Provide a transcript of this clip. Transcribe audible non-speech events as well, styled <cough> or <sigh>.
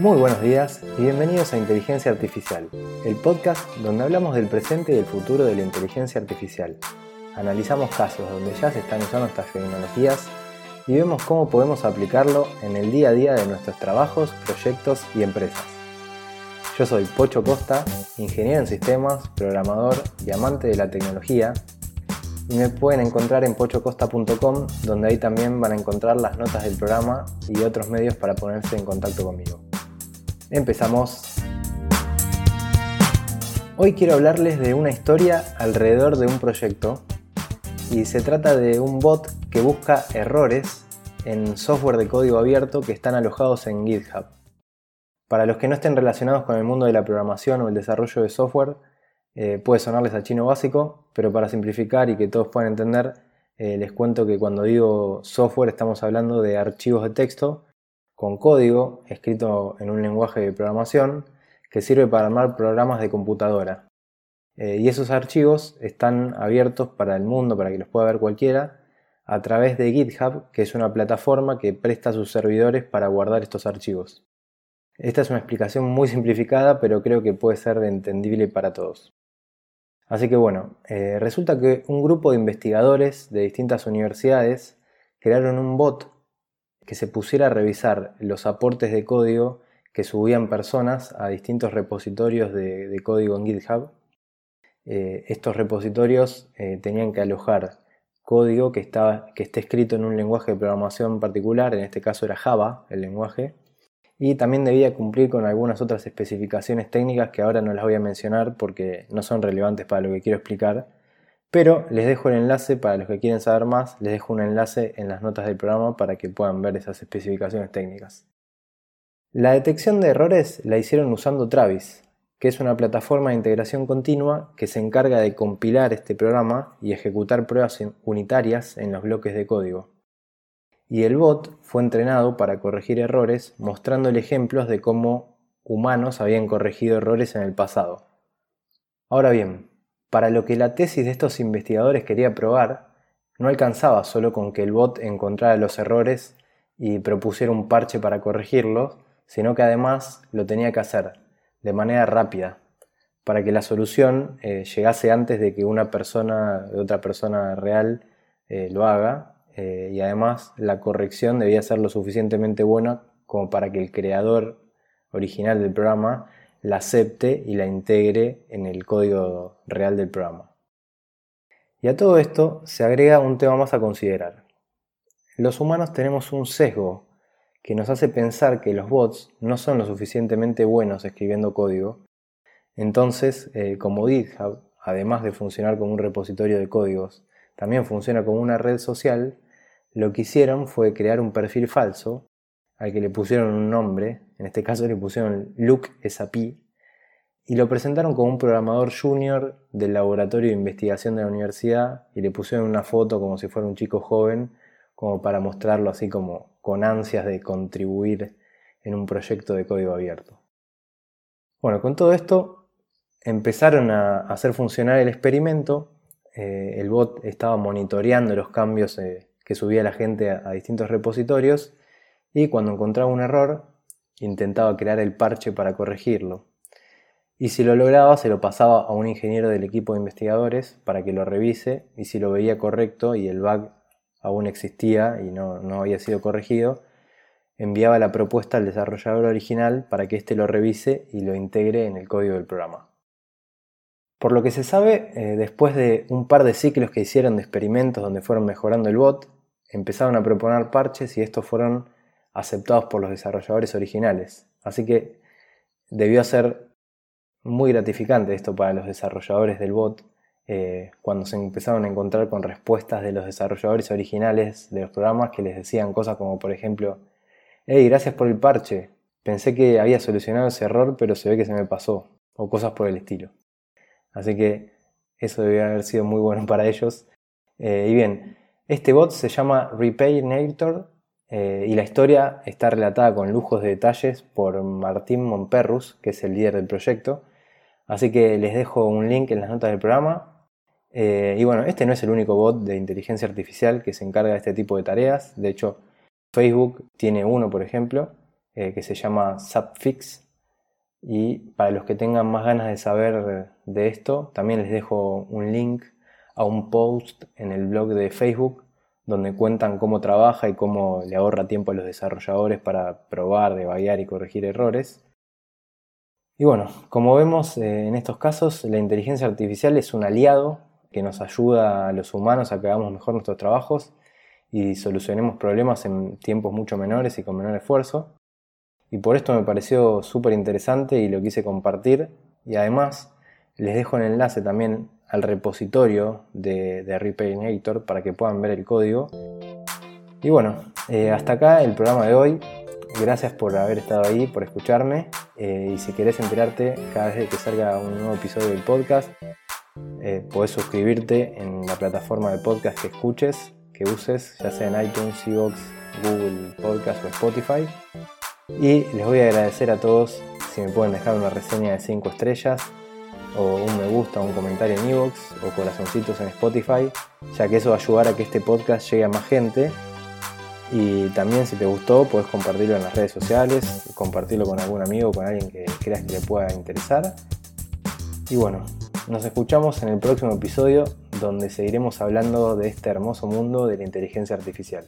Muy buenos días y bienvenidos a Inteligencia Artificial, el podcast donde hablamos del presente y el futuro de la inteligencia artificial. Analizamos casos donde ya se están usando estas tecnologías y vemos cómo podemos aplicarlo en el día a día de nuestros trabajos, proyectos y empresas. Yo soy Pocho Costa, ingeniero en sistemas, programador y amante de la tecnología y me pueden encontrar en pochocosta.com donde ahí también van a encontrar las notas del programa y otros medios para ponerse en contacto conmigo. Empezamos. Hoy quiero hablarles de una historia alrededor de un proyecto y se trata de un bot que busca errores en software de código abierto que están alojados en GitHub. Para los que no estén relacionados con el mundo de la programación o el desarrollo de software, eh, puede sonarles a chino básico, pero para simplificar y que todos puedan entender, eh, les cuento que cuando digo software estamos hablando de archivos de texto con código escrito en un lenguaje de programación que sirve para armar programas de computadora. Eh, y esos archivos están abiertos para el mundo, para que los pueda ver cualquiera, a través de GitHub, que es una plataforma que presta sus servidores para guardar estos archivos. Esta es una explicación muy simplificada, pero creo que puede ser entendible para todos. Así que bueno, eh, resulta que un grupo de investigadores de distintas universidades crearon un bot que se pusiera a revisar los aportes de código que subían personas a distintos repositorios de, código en GitHub. Eh, estos repositorios eh, tenían que alojar código que, estaba, que esté escrito en un lenguaje de programación particular, en este caso era Java, el lenguaje, y también debía cumplir con algunas otras especificaciones técnicas que ahora no las voy a mencionar porque no son relevantes para lo que quiero explicar, pero les dejo el enlace para los que quieren saber más, les dejo un enlace en las notas del programa para que puedan ver esas especificaciones técnicas. La detección de errores la hicieron usando Travis, que es una plataforma de integración continua que se encarga de compilar este programa y ejecutar pruebas unitarias en los bloques de código y el bot fue entrenado para corregir errores mostrándole ejemplos de cómo humanos habían corregido errores en el pasado. Ahora bien, para lo que la tesis de estos investigadores quería probar, no alcanzaba solo con que el bot encontrara los errores y propusiera un parche para corregirlos, sino que además lo tenía que hacer de manera rápida, para que la solución eh, llegase antes de que una persona otra persona real eh, lo haga eh, y además la corrección debía ser lo suficientemente buena como para que el creador original del programa la acepte y la integre en el código real del programa. Y a todo esto se agrega un tema más a considerar. Los humanos tenemos un sesgo que nos hace pensar que los bots no son lo suficientemente buenos escribiendo código. Entonces, eh, como GitHub, además de funcionar como un repositorio de códigos, también funciona como una red social, lo que hicieron fue crear un perfil falso al que le pusieron un nombre, en este caso le pusieron Luke Esapi, y lo presentaron como un programador junior del laboratorio de investigación de la universidad y le pusieron una foto como si fuera un chico joven, como para mostrarlo así como con ansias de contribuir en un proyecto de código abierto. Bueno, con todo esto empezaron a hacer funcionar el experimento eh, el bot estaba monitoreando los cambios eh, que subía la gente a, distintos repositorios y cuando encontraba un error intentaba crear el parche para corregirlo. Y si lo lograba se lo pasaba a un ingeniero del equipo de investigadores para que lo revise y si lo veía correcto y el bug aún existía y no, no había sido corregido, enviaba la propuesta al desarrollador original para que éste lo revise y lo integre en el código del programa. Por lo que se sabe, eh, después de un par de ciclos que hicieron de experimentos donde fueron mejorando el bot, empezaron a proponer parches y estos fueron aceptados por los desarrolladores originales. Así que debió ser muy gratificante esto para los desarrolladores del bot eh, cuando se empezaron a encontrar con respuestas de los desarrolladores originales de los programas que les decían cosas como por ejemplo, hey, gracias por el parche, pensé que había solucionado ese error pero se ve que se me pasó, o cosas por el estilo. Así que eso debe haber sido muy bueno <laughs> para ellos. Eh, y bien, este bot se llama Repaynator eh, y la historia está relatada con lujos de detalles por Martín Monperrus, que es el líder del proyecto. Así que les dejo un link en las notas del programa. Eh, y bueno, este no es el único bot de inteligencia artificial que se encarga de este tipo de tareas. De hecho, Facebook tiene uno, por ejemplo. eh, que se llama Subfix. Y para los que tengan más ganas de saber de esto, también les dejo un link a un post en el blog de Facebook donde cuentan cómo trabaja y cómo le ahorra tiempo a los desarrolladores para probar, debaguear y corregir errores. Y bueno, como vemos eh, en estos casos, la inteligencia artificial es un aliado que nos ayuda a los humanos a que hagamos mejor nuestros trabajos y solucionemos problemas en tiempos mucho menores y con menor esfuerzo. Y por esto me pareció súper interesante y lo quise compartir. Y además les dejo el enlace también al repositorio de, de para que puedan ver el código. Y bueno, eh, hasta acá el programa de hoy. Gracias por haber estado ahí, por escucharme. Eh, y si querés enterarte cada vez que salga un nuevo episodio del podcast, eh, podés suscribirte en la plataforma de podcast que escuches, que uses, ya sea en iTunes, Evox, Google Podcast o Spotify. Y les voy a agradecer a todos si me pueden dejar una reseña de 5 estrellas o un me gusta, un comentario en Evox o corazoncitos en Spotify, ya que eso va a ayudar a que este podcast llegue a más gente. Y también si te gustó, puedes compartirlo en las redes sociales, compartirlo con algún amigo, con alguien que creas que le pueda interesar. Y bueno, nos escuchamos en el próximo episodio donde seguiremos hablando de este hermoso mundo de la inteligencia artificial.